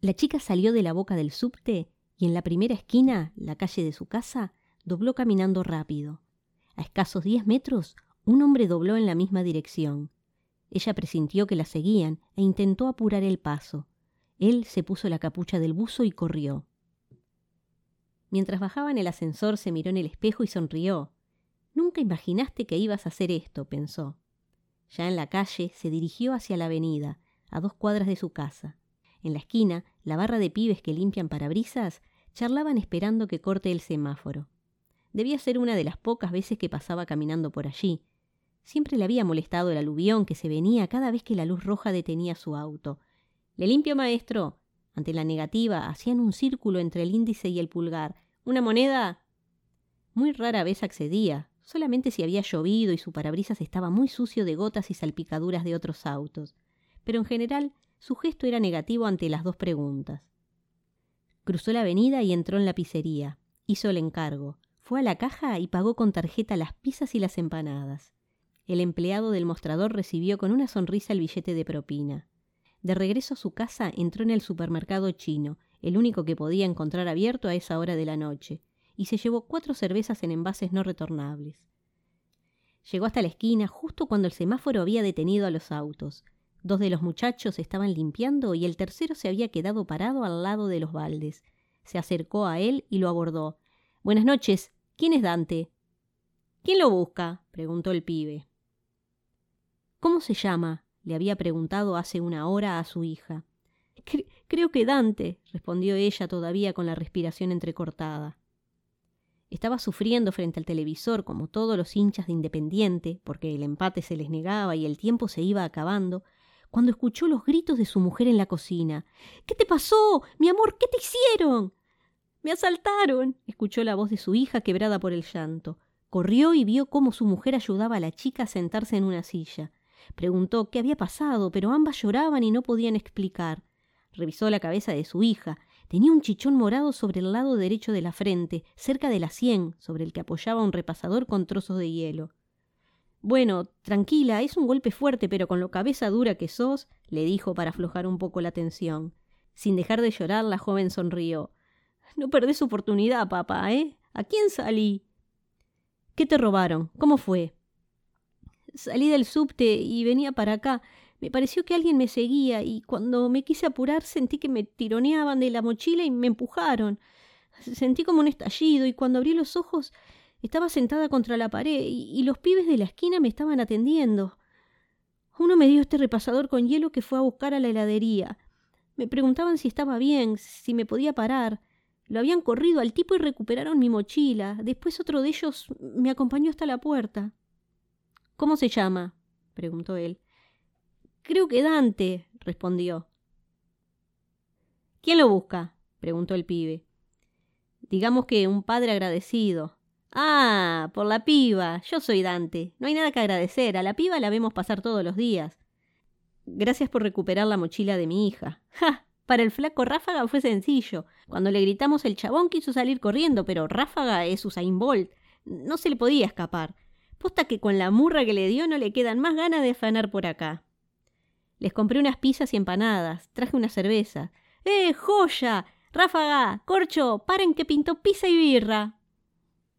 La chica salió de la boca del subte y en la primera esquina, la calle de su casa, dobló caminando rápido. A escasos diez metros, un hombre dobló en la misma dirección. Ella presintió que la seguían e intentó apurar el paso. Él se puso la capucha del buzo y corrió. Mientras bajaba en el ascensor se miró en el espejo y sonrió. Nunca imaginaste que ibas a hacer esto, pensó. Ya en la calle se dirigió hacia la avenida, a dos cuadras de su casa. En la esquina, la barra de pibes que limpian parabrisas charlaban esperando que corte el semáforo. Debía ser una de las pocas veces que pasaba caminando por allí. Siempre le había molestado el aluvión que se venía cada vez que la luz roja detenía su auto, ¿Le limpio, maestro? Ante la negativa, hacían un círculo entre el índice y el pulgar. ¿Una moneda? Muy rara vez accedía, solamente si había llovido y su parabrisas estaba muy sucio de gotas y salpicaduras de otros autos. Pero en general, su gesto era negativo ante las dos preguntas. Cruzó la avenida y entró en la pizzería. Hizo el encargo. Fue a la caja y pagó con tarjeta las pizzas y las empanadas. El empleado del mostrador recibió con una sonrisa el billete de propina. De regreso a su casa entró en el supermercado chino, el único que podía encontrar abierto a esa hora de la noche, y se llevó cuatro cervezas en envases no retornables. Llegó hasta la esquina justo cuando el semáforo había detenido a los autos. Dos de los muchachos estaban limpiando y el tercero se había quedado parado al lado de los baldes. Se acercó a él y lo abordó. Buenas noches. ¿Quién es Dante? ¿Quién lo busca? preguntó el pibe. ¿Cómo se llama? le había preguntado hace una hora a su hija. Creo que Dante, respondió ella todavía con la respiración entrecortada. Estaba sufriendo frente al televisor como todos los hinchas de Independiente, porque el empate se les negaba y el tiempo se iba acabando, cuando escuchó los gritos de su mujer en la cocina. ¿Qué te pasó? Mi amor, ¿qué te hicieron? Me asaltaron. escuchó la voz de su hija quebrada por el llanto. Corrió y vio cómo su mujer ayudaba a la chica a sentarse en una silla. Preguntó qué había pasado, pero ambas lloraban y no podían explicar. Revisó la cabeza de su hija. Tenía un chichón morado sobre el lado derecho de la frente, cerca de la sien, sobre el que apoyaba un repasador con trozos de hielo. Bueno, tranquila, es un golpe fuerte, pero con lo cabeza dura que sos, le dijo para aflojar un poco la tensión. Sin dejar de llorar, la joven sonrió. No perdés oportunidad, papá, ¿eh? ¿A quién salí? ¿Qué te robaron? ¿Cómo fue? Salí del subte y venía para acá. Me pareció que alguien me seguía y cuando me quise apurar sentí que me tironeaban de la mochila y me empujaron. Sentí como un estallido y cuando abrí los ojos estaba sentada contra la pared y, los pibes de la esquina me estaban atendiendo. Uno me dio este repasador con hielo que fue a buscar a la heladería. Me preguntaban si estaba bien, si me podía parar. Lo habían corrido al tipo y recuperaron mi mochila. Después otro de ellos me acompañó hasta la puerta. ¿Cómo se llama? preguntó él. Creo que Dante, respondió. ¿Quién lo busca? preguntó el pibe. Digamos que un padre agradecido. Ah, por la piba. Yo soy Dante. No hay nada que agradecer. A la piba la vemos pasar todos los días. Gracias por recuperar la mochila de mi hija. ¡Ja! Para el flaco Ráfaga fue sencillo. Cuando le gritamos el chabón quiso salir corriendo, pero Ráfaga es Usain Bolt. No se le podía escapar. Posta que con la murra que le dio no le quedan más ganas de afanar por acá. Les compré unas pizzas y empanadas, traje una cerveza. ¡Eh, joya! Ráfaga, corcho, paren que pintó pizza y birra.